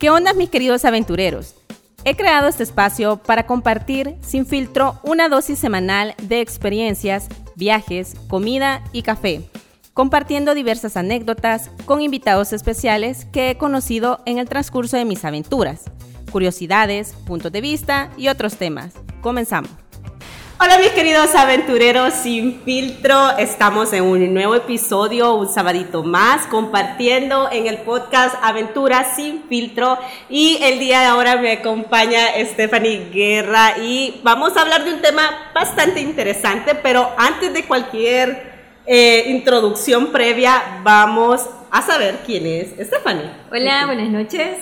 ¿Qué onda mis queridos aventureros? He creado este espacio para compartir sin filtro una dosis semanal de experiencias, viajes, comida y café, compartiendo diversas anécdotas con invitados especiales que he conocido en el transcurso de mis aventuras, curiosidades, puntos de vista y otros temas. Comenzamos. Hola mis queridos aventureros sin filtro, estamos en un nuevo episodio, un sabadito más, compartiendo en el podcast Aventuras sin filtro y el día de ahora me acompaña Stephanie Guerra y vamos a hablar de un tema bastante interesante, pero antes de cualquier eh, introducción previa vamos a saber quién es Stephanie. Hola, buenas noches,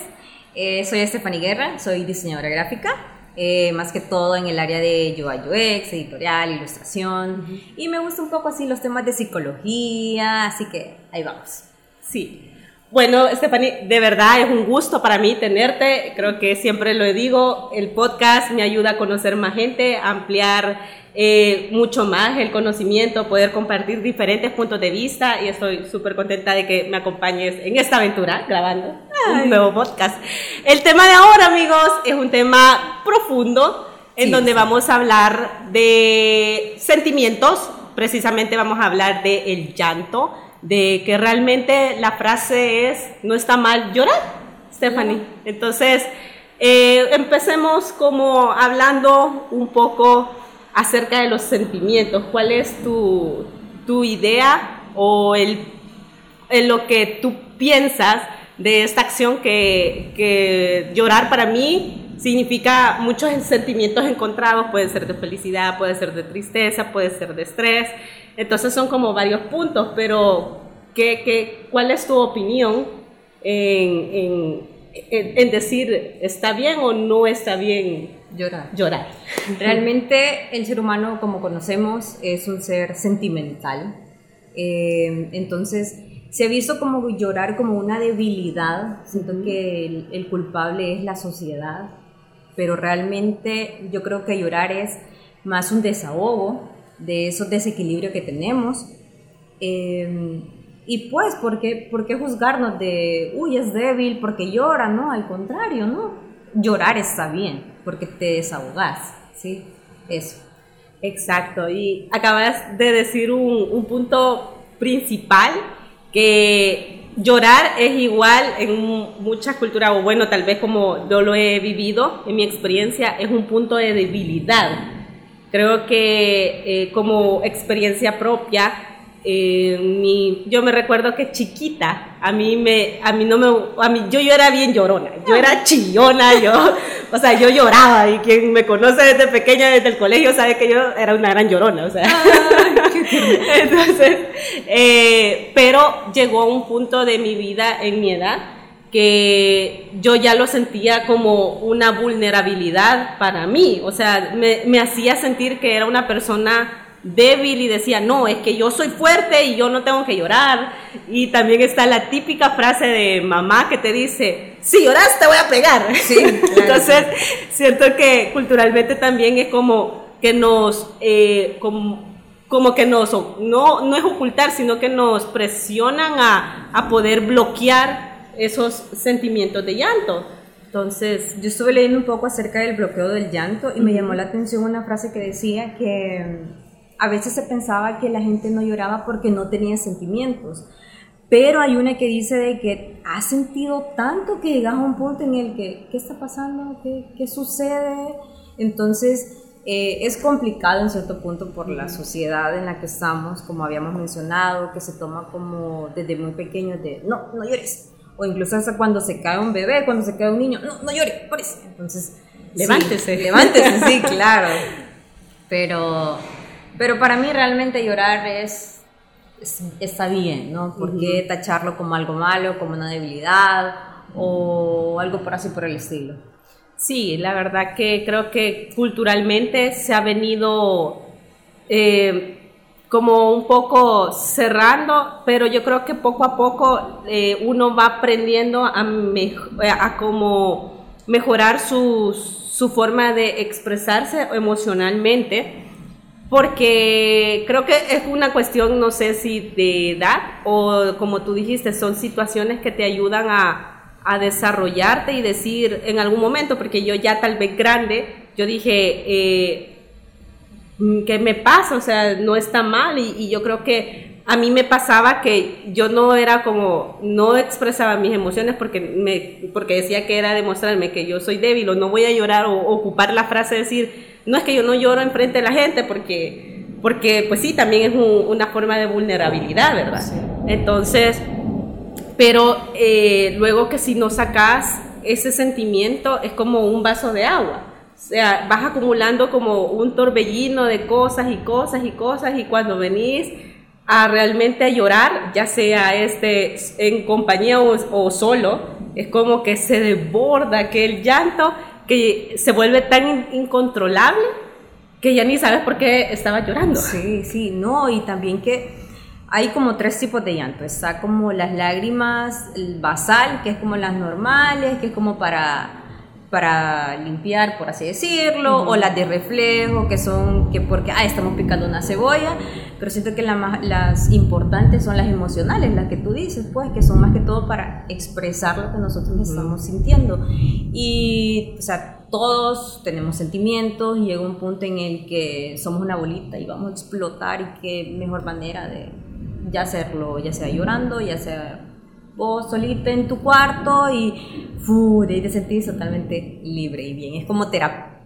eh, soy Stephanie Guerra, soy diseñadora gráfica. Eh, más que todo en el área de UI UX, editorial, ilustración. Y me gusta un poco así los temas de psicología, así que ahí vamos. Sí. Bueno, Stephanie, de verdad es un gusto para mí tenerte. Creo que siempre lo digo, el podcast me ayuda a conocer más gente, a ampliar eh, mucho más el conocimiento, poder compartir diferentes puntos de vista y estoy súper contenta de que me acompañes en esta aventura grabando un nuevo podcast. El tema de ahora, amigos, es un tema profundo en donde vamos a hablar de sentimientos, precisamente vamos a hablar de el llanto, de que realmente la frase es, no está mal llorar, Stephanie. Entonces, eh, empecemos como hablando un poco acerca de los sentimientos. ¿Cuál es tu, tu idea o el, lo que tú piensas de esta acción que, que llorar para mí significa muchos sentimientos encontrados, puede ser de felicidad, puede ser de tristeza, puede ser de estrés. Entonces son como varios puntos, pero ¿qué, qué, cuál es tu opinión en, en, decir está bien o no está bien Llorar. Llorar. Realmente el ser humano, como conocemos, es un ser sentimental. Eh, entonces, se ha visto como llorar como una debilidad. Siento que el, culpable es la sociedad, pero realmente yo creo que llorar es más un desahogo de esos desequilibrios que tenemos. Eh, y pues, ¿por qué, ¿por qué juzgarnos de, uy, es débil porque llora? No, al contrario, ¿no? llorar está bien, porque te desahogas, ¿sí? Eso. Exacto, y acabas de decir un, punto principal, que llorar es igual en muchas culturas, o bueno, tal vez como yo lo he vivido en mi experiencia, es un punto de debilidad. Creo que eh, como experiencia propia, eh, mi, yo me recuerdo que chiquita, a mí me, a mí no me, a mí, yo, yo era bien llorona, yo era chillona, yo, o sea, yo lloraba y quien me conoce desde pequeña, desde el colegio, sabe que yo era una gran llorona, o sea. Entonces, eh, pero llegó un punto de mi vida, en mi edad, que yo ya lo sentía como una vulnerabilidad para mí, o sea, me, me hacía sentir que era una persona débil y decía, no, es que yo soy fuerte y yo no tengo que llorar. Y también está la típica frase de mamá que te dice, si lloras te voy a pegar. Entonces, siento que culturalmente también es como que nos, eh, como, que nos, no, no es ocultar, sino que nos presionan a, a poder bloquear esos sentimientos de llanto. Entonces, yo estuve leyendo un poco acerca del bloqueo del llanto y me llamó la atención una frase que decía que a veces se pensaba que la gente no lloraba porque no tenía sentimientos. Pero hay una que dice de que ha sentido tanto que llegas a un punto en el que, ¿qué está pasando? ¿Qué, qué sucede? Entonces, eh, es complicado en cierto punto por la sociedad en la que estamos, como habíamos mencionado, que se toma como desde muy pequeño de, no, no llores. O incluso hasta cuando se cae un bebé, cuando se cae un niño, no, no llores, por eso. Entonces, levántese. levántese, sí, claro. Pero pero para mí realmente llorar es, está bien, ¿no? ¿Por qué tacharlo como algo malo, como una debilidad o algo por así por el estilo? Sí, la verdad que creo que culturalmente se ha venido eh, como un poco cerrando, pero yo creo que poco a poco eh, uno va aprendiendo a, a como mejorar su, su forma de expresarse emocionalmente porque creo que es una cuestión, no sé si de edad o como tú dijiste, son situaciones que te ayudan a, a desarrollarte y decir en algún momento, porque yo ya tal vez grande, yo dije, eh, ¿qué me pasa? O sea, no está mal y, yo creo que a mí me pasaba que yo no era como, no expresaba mis emociones porque, me, porque decía que era demostrarme que yo soy débil o no voy a llorar o, ocupar la frase de decir, no es que yo no lloro enfrente de la gente porque, porque pues sí, también es una forma de vulnerabilidad, ¿verdad? Entonces, pero eh, luego que si no sacas ese sentimiento es como un vaso de agua. O sea, vas acumulando como un torbellino de cosas y cosas y cosas y cuando venís a realmente a llorar, ya sea este en compañía o, solo, es como que se desborda aquel llanto que se vuelve tan incontrolable que ya ni sabes por qué estaba llorando. Sí, sí, no, y también que hay como tres tipos de llanto. Está como las lágrimas el basal, que es como las normales, que es como para, para limpiar, por así decirlo, o las de reflejo, que son que porque ah, estamos picando una cebolla, pero siento que las importantes son las emocionales, las que tú dices, pues, que son más que todo para expresar lo que nosotros estamos sintiendo. Y, o sea, todos tenemos sentimientos y llega un punto en el que somos una bolita y vamos a explotar y qué mejor manera de ya hacerlo, ya sea llorando, ya sea vos solita en tu cuarto y, fu, y te sentís totalmente libre y bien. Es como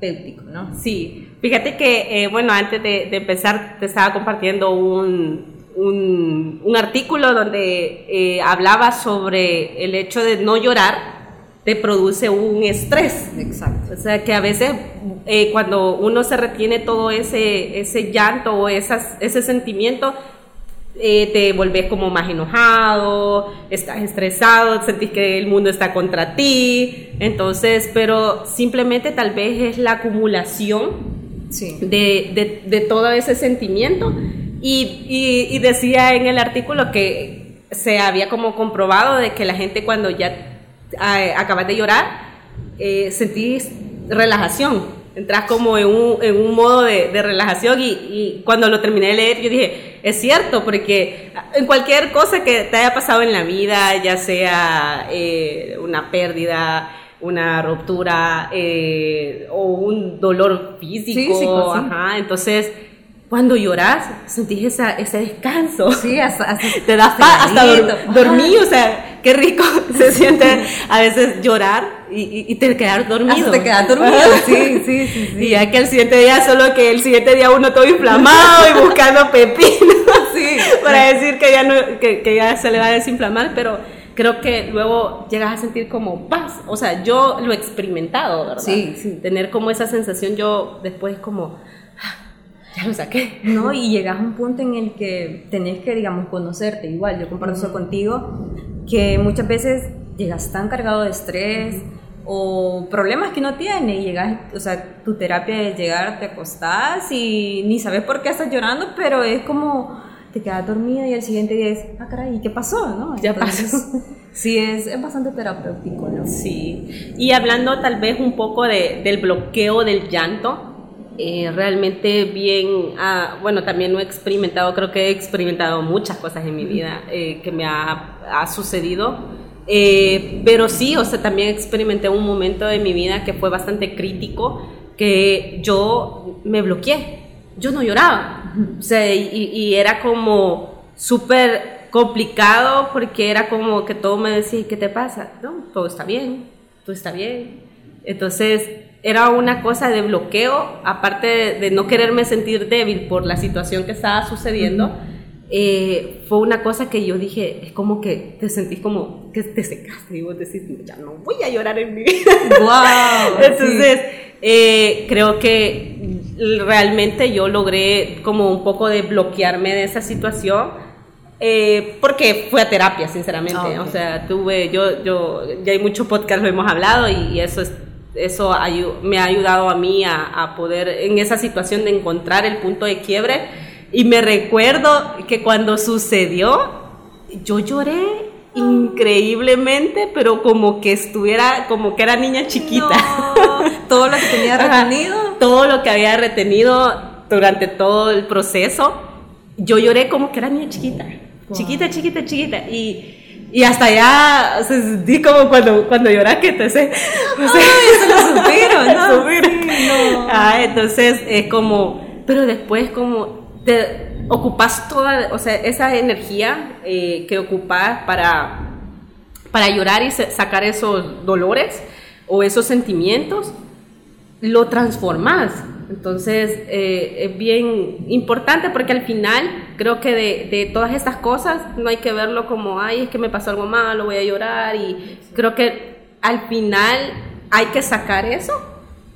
terapéutico, ¿no? Sí. Fíjate que, eh, bueno, antes de, empezar te estaba compartiendo un, un, un artículo donde eh, hablaba sobre el hecho de no llorar te produce un estrés. Exacto. O sea, que a veces eh, cuando uno se retiene todo ese, ese llanto o esas, ese sentimiento, eh, te volvés como más enojado, estás estresado, sentís que el mundo está contra ti, entonces, pero simplemente tal vez es la acumulación de, de, todo ese sentimiento. Y, y, decía en el artículo que se había como comprobado de que la gente cuando ya eh, acabas de llorar, eh, sentís relajación, entras como en un, en un modo de, de relajación y, y, cuando lo terminé de leer yo dije, es cierto, porque en cualquier cosa que te haya pasado en la vida, ya sea eh, una pérdida, una ruptura eh, o un dolor físico, Ajá, entonces cuando lloras, sentís esa, ese descanso. Sí, hasta, te da paz, hasta dormir, o sea, qué rico se siente a veces llorar y, y, te quedar dormido. Hasta te quedas dormido, sí, sí, sí, sí. Y ya que el siguiente día, solo que el siguiente día uno todo inflamado y buscando pepino, sí, para decir que ya, no, que, que ya se le va a desinflamar, pero creo que luego llegas a sentir como paz. O sea, yo lo he experimentado, ¿verdad? Sí, sí. Tener como esa sensación, yo después como ya lo saqué. No, y llegas a un punto en el que tenés que, digamos, conocerte. Igual, yo comparto eso contigo, que muchas veces llegas tan cargado de estrés o problemas que no tienes y llegas, o sea, tu terapia es llegar, te acostás y ni sabes por qué estás llorando, pero es como te quedas dormida y al siguiente día es, ah, caray, ¿qué pasó? ¿no? ya pasó. Sí, es, es, bastante terapéutico, ¿no? Sí. Y hablando tal vez un poco de, del bloqueo del llanto, eh, realmente bien, ah, bueno, también no he experimentado, creo que he experimentado muchas cosas en mi vida eh, que me ha, ha sucedido, eh, pero sí, o sea, también experimenté un momento de mi vida que fue bastante crítico, que yo me bloqueé, yo no lloraba, o sea, y, y era como súper complicado porque era como que todo me decía, ¿qué te pasa? No, todo está bien, todo está bien. Entonces, era una cosa de bloqueo, aparte de, no quererme sentir débil por la situación que estaba sucediendo, eh, fue una cosa que yo dije, es como que te sentís como que te secaste y vos decís, ya no voy a llorar en mi vida. Wow, Entonces, eh, creo que realmente yo logré como un poco de bloquearme de esa situación. Eh, porque fue a terapia, sinceramente. Ah, o sea, tuve, yo, yo, ya hay muchos podcasts, lo hemos hablado y, y eso es eso me ha ayudado a mí a, poder en esa situación de encontrar el punto de quiebre. Y me recuerdo que cuando sucedió, yo lloré increíblemente, pero como que estuviera, como que era niña chiquita. todo lo que tenía retenido. todo lo que había retenido durante todo el proceso, yo lloré como que era niña chiquita. Chiquita, chiquita, chiquita. Y Y hasta ya se sentí como cuando, cuando lloras que te sé. No sé. Ay, eso lo ¿no? no. Ah, entonces es como, pero después como te ocupas toda, o sea, esa energía eh, que ocupas para, para llorar y sacar esos dolores o esos sentimientos, lo transformas entonces, eh, es bien importante porque al final creo que de, todas estas cosas no hay que verlo como, ay, es que me pasó algo malo, voy a llorar. Y creo que al final hay que sacar eso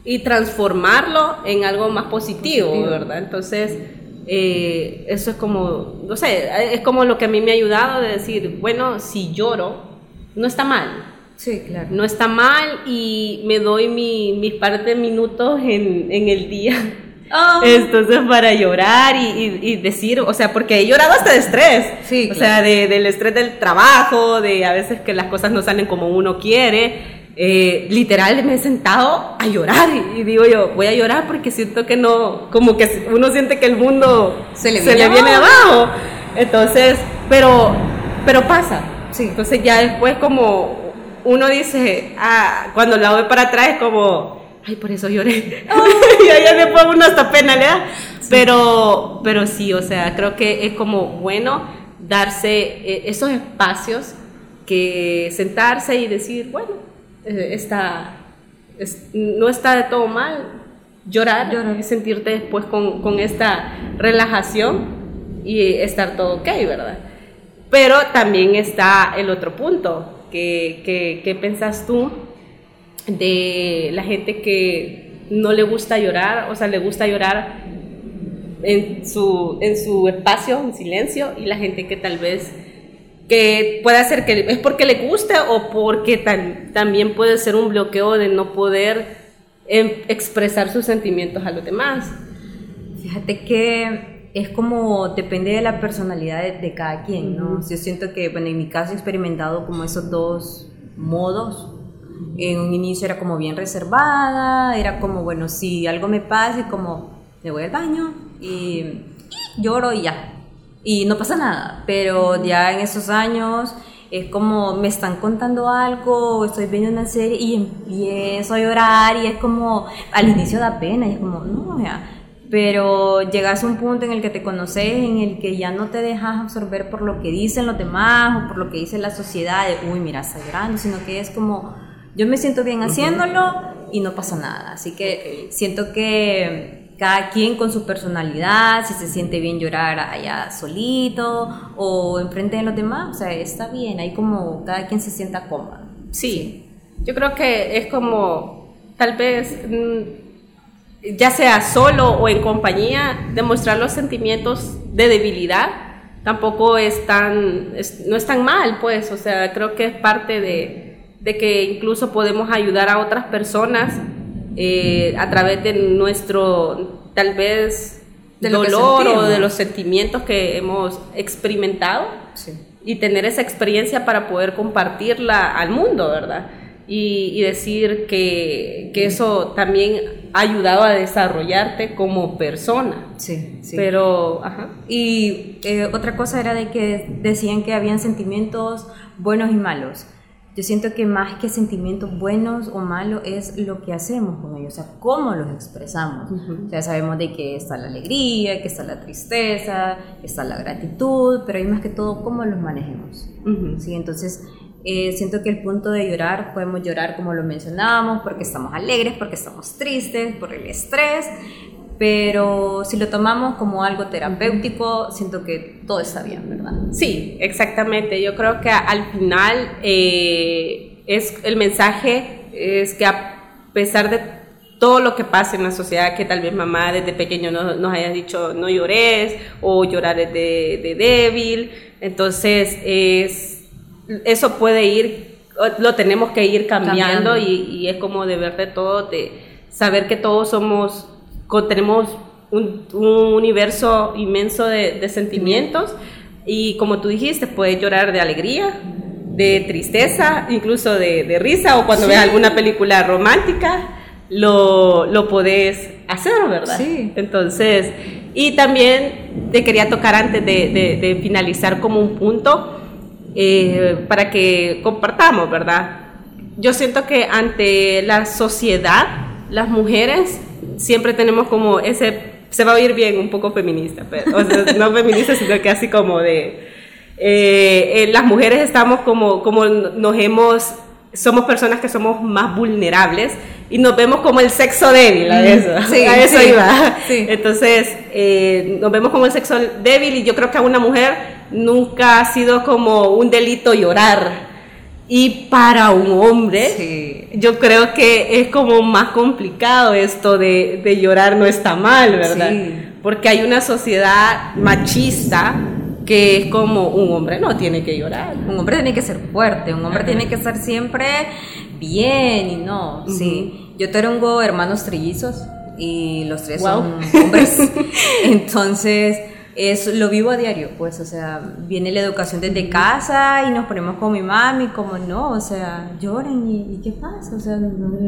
y transformarlo en algo más positivo, ¿verdad? Entonces, eh, eso es como, no sé, es como lo que a mí me ha ayudado de decir, bueno, si lloro, no está mal Sí, claro. No está mal y me doy mi, mis par de minutos en, en el día. Oh. Entonces, para llorar y, y, decir, o sea, porque he llorado hasta de estrés. Sí, o sea, de, del estrés del trabajo, de a veces que las cosas no salen como uno quiere. Eh, literal me he sentado a llorar y, digo yo, voy a llorar porque siento que no, como que uno siente que el mundo se le viene, viene abajo. Entonces, pero, pero pasa. Sí. Entonces ya después como uno dice, ah, cuando la ve para atrás es como, ay, por eso lloré. y ya le pongo uno hasta pena, ¿verdad? Pero, pero sí, o sea, creo que es como bueno darse eh, esos espacios que sentarse y decir, bueno, eh, está, no está de todo mal llorar, y sentirte después con, con esta relajación y estar todo ok, ¿verdad? Pero también está el otro punto, ¿Qué, qué, pensás tú de la gente que no le gusta llorar, o sea, le gusta llorar en su, en su espacio, en silencio, y la gente que tal vez que puede ser que es porque le gusta o porque también puede ser un bloqueo de no poder em, expresar sus sentimientos a los demás. Fíjate que es como depende de la personalidad de, cada quien, ¿no? Yo siento que, bueno, en mi caso he experimentado como esos dos modos. En un inicio era como bien reservada, era como, bueno, si algo me pasa, y como me voy al baño y, lloro y ya. Y no pasa nada, pero ya en esos años es como me están contando algo, estoy viendo una serie y empiezo a llorar y es como, al inicio da pena y es como, no, ya pero llegas a un punto en el que te conoces, en el que ya no te dejas absorber por lo que dicen los demás o por lo que dice la sociedad, de, uy, mira, está llorando, sino que es como, yo me siento bien haciéndolo y no pasa nada. Así que siento que cada quien con su personalidad, si se siente bien llorar allá solito o enfrente de los demás, o sea, está bien, hay como cada quien se sienta cómodo. Sí, yo creo que es como, tal vez... Mm, ya sea solo o en compañía, demostrar los sentimientos de debilidad tampoco es tan, no es tan mal, pues, o sea, creo que es parte de, de que incluso podemos ayudar a otras personas eh, a través de nuestro, tal vez, dolor o de los sentimientos que hemos experimentado y tener esa experiencia para poder compartirla al mundo, ¿verdad? y, decir que, que, eso también ha ayudado a desarrollarte como persona. Sí, sí. Pero, ajá. Y eh, otra cosa era de que decían que habían sentimientos buenos y malos. Yo siento que más que sentimientos buenos o malos es lo que hacemos con ellos, o sea, cómo los expresamos. Ya sabemos de que está la alegría, que está la tristeza, que está la gratitud, pero hay más que todo cómo los manejemos. ¿sí? Entonces, eh, siento que el punto de llorar, podemos llorar como lo mencionábamos, porque estamos alegres, porque estamos tristes, por el estrés, pero si lo tomamos como algo terapéutico, siento que todo está bien, ¿verdad? Sí, exactamente. Yo creo que al final eh, es el mensaje es que a pesar de todo lo que pasa en la sociedad, que tal vez mamá desde pequeño nos, haya dicho no llores o llorar es de, de débil, entonces es eso puede ir, lo tenemos que ir cambiando, Y, es como de ver de todo, de saber que todos somos, tenemos un, universo inmenso de, sentimientos y como tú dijiste, puedes llorar de alegría, de tristeza, incluso de, risa o cuando ves alguna película romántica. Lo, lo podés hacer, ¿verdad? Sí. Entonces, y también te quería tocar antes de, de finalizar como un punto, eh, para que compartamos, ¿verdad? Yo siento que ante la sociedad, las mujeres siempre tenemos como ese, se va a oír bien un poco feminista, pero, no feminista, sino que así como de, eh, eh, las mujeres estamos como, como nos hemos, somos personas que somos más vulnerables y nos vemos como el sexo débil, a eso, a eso iba. Entonces, eh, nos vemos como el sexo débil y yo creo que a una mujer nunca ha sido como un delito llorar. Y para un hombre, yo creo que es como más complicado esto de, de llorar no está mal, ¿verdad? Porque hay una sociedad machista que es como un hombre no tiene que llorar. Un hombre tiene que ser fuerte, un hombre tiene que ser siempre bien y no, sí. Yo tengo hermanos trillizos y los tres son hombres. Entonces, es, lo vivo a diario, pues, o sea, viene la educación desde casa y nos ponemos con mi mami, como no, o sea, lloren y, qué pasa, o sea,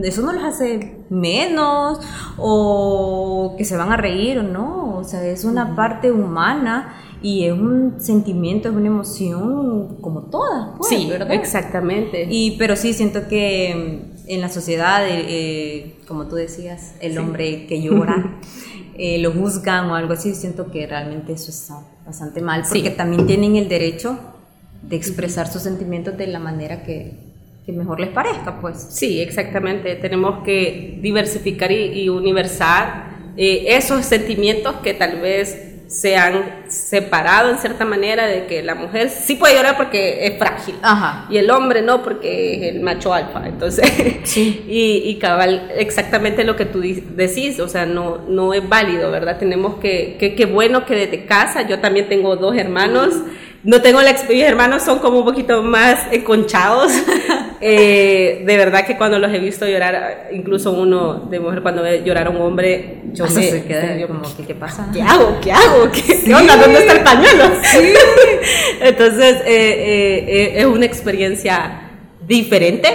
eso no los hace menos o que se van a reír o no, o sea, es una parte humana y es un sentimiento, es una emoción como todas, pues, sí, ¿verdad? Exactamente. Y, pero sí, siento que en la sociedad, eh, eh, como tú decías, el hombre que llora, eh, lo juzgan o algo así, siento que realmente eso está bastante mal, porque también tienen el derecho de expresar sus sentimientos de la manera que, que mejor les parezca, pues. Sí, exactamente. Tenemos que diversificar y, y universar esos sentimientos que tal vez se han separado en cierta manera de que la mujer sí puede llorar porque es frágil y el hombre no porque es el macho alfa. Entonces, y, y, cabal, exactamente lo que tú decís, o sea, no, no es válido, ¿verdad? Tenemos que, que, qué bueno que desde casa, yo también tengo dos hermanos. No tengo la experiencia, mis hermanos son como un poquito más enconchados. Eh, de verdad que cuando los he visto llorar, incluso uno de mujer, cuando ve llorar a un hombre, yo me se queda como, ¿qué, ¿qué, pasa? ¿Qué hago? ¿Qué hago? ¿Qué, onda? ¿Dónde está el pañuelo? Sí. Entonces, eh, eh, eh, es una experiencia diferente.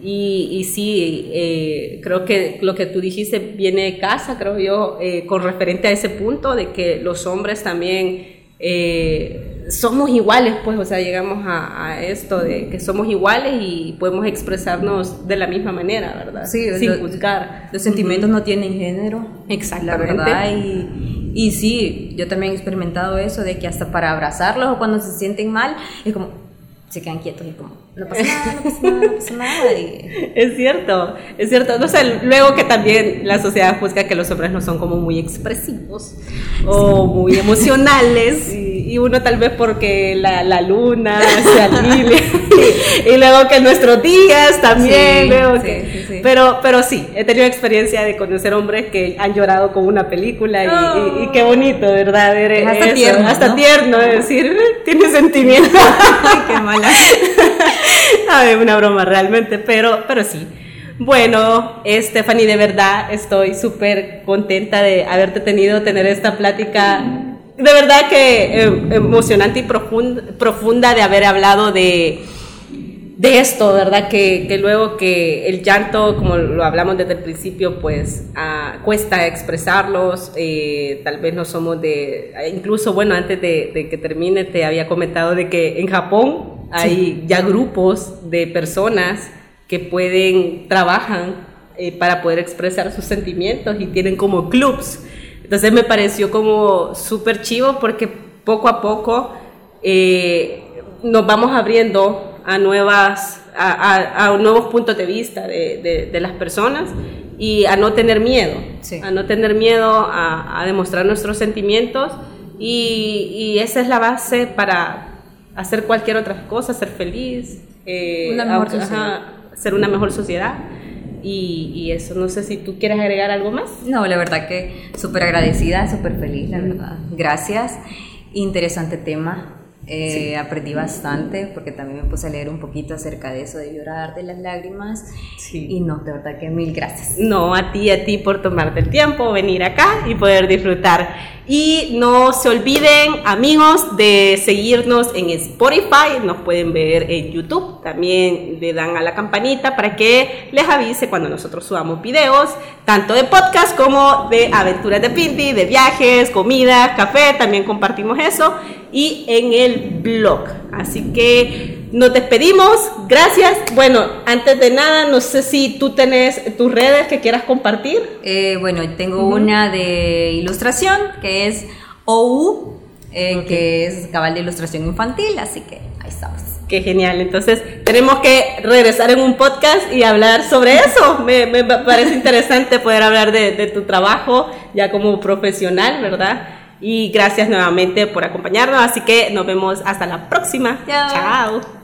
Y, y sí, eh, creo que lo que tú dijiste viene de casa, creo yo, eh, con referente a ese punto de que los hombres también somos iguales, pues, o sea, llegamos a, esto de que somos iguales y podemos expresarnos de la misma manera, ¿verdad? Sí, sin juzgar. Los sentimientos no tienen género. Exactamente. La verdad, y, y sí, yo también he experimentado eso de que hasta para abrazarlos o cuando se sienten mal, es como, se quedan quietos y como, no pasa nada, no pasa nada, no pasa nada. Es cierto, es cierto. No sé, luego que también la sociedad juzga que los hombres no son como muy expresivos o muy emocionales y, uno tal vez porque la, la luna se alinea y, luego que nuestros días también, pero, pero sí, he tenido experiencia de conocer hombres que han llorado con una película y, qué bonito, ¿verdad? hasta tierno, hasta tierno, decir, tiene sentimiento. Ay, qué mala. A una broma realmente, pero, pero sí. Bueno, Stephanie, de verdad estoy súper contenta de haberte tenido, tener esta plática. De verdad que eh, emocionante y profunda, profunda de haber hablado de, de esto, ¿verdad? Que, que, luego que el llanto, como lo hablamos desde el principio, pues ah, cuesta expresarlos, eh, tal vez no somos de, incluso bueno, antes de, de, que termine te había comentado de que en Japón hay ya grupos de personas que pueden, trabajan eh, para poder expresar sus sentimientos y tienen como clubs. Entonces me pareció como súper chivo porque poco a poco eh, nos vamos abriendo a nuevas a, nuevos puntos de vista de, las personas y a no tener miedo, a no tener miedo a, demostrar nuestros sentimientos y, y, esa es la base para, hacer cualquier otra cosa, ser feliz, eh, ser una mejor sociedad. Y, y, eso, no sé si tú quieres agregar algo más. No, la verdad que súper agradecida, súper feliz, la verdad. Gracias. Interesante tema. Eh, aprendí bastante porque también me puse a leer un poquito acerca de eso, de llorar, de las lágrimas. Y no, de verdad que mil gracias. No, a ti, a ti por tomarte el tiempo, venir acá y poder disfrutar. Y no se olviden, amigos, de seguirnos en Spotify. Nos pueden ver en YouTube. También le dan a la campanita para que les avise cuando nosotros subamos videos, tanto de podcast como de aventuras de Pinti, de viajes, comida, café. También compartimos eso. Y en el blog. Así que nos despedimos, gracias. Bueno, antes de nada, no sé si tú tenés tus redes que quieras compartir. Eh, bueno, tengo una de ilustración que es OU, eh, que es cabal de ilustración infantil, así que ahí estamos. Qué genial. Entonces, tenemos que regresar en un podcast y hablar sobre eso. Me, me parece interesante poder hablar de, de, tu trabajo ya como profesional, ¿verdad? Y gracias nuevamente por acompañarnos. Así que nos vemos hasta la próxima. Chao. Chao.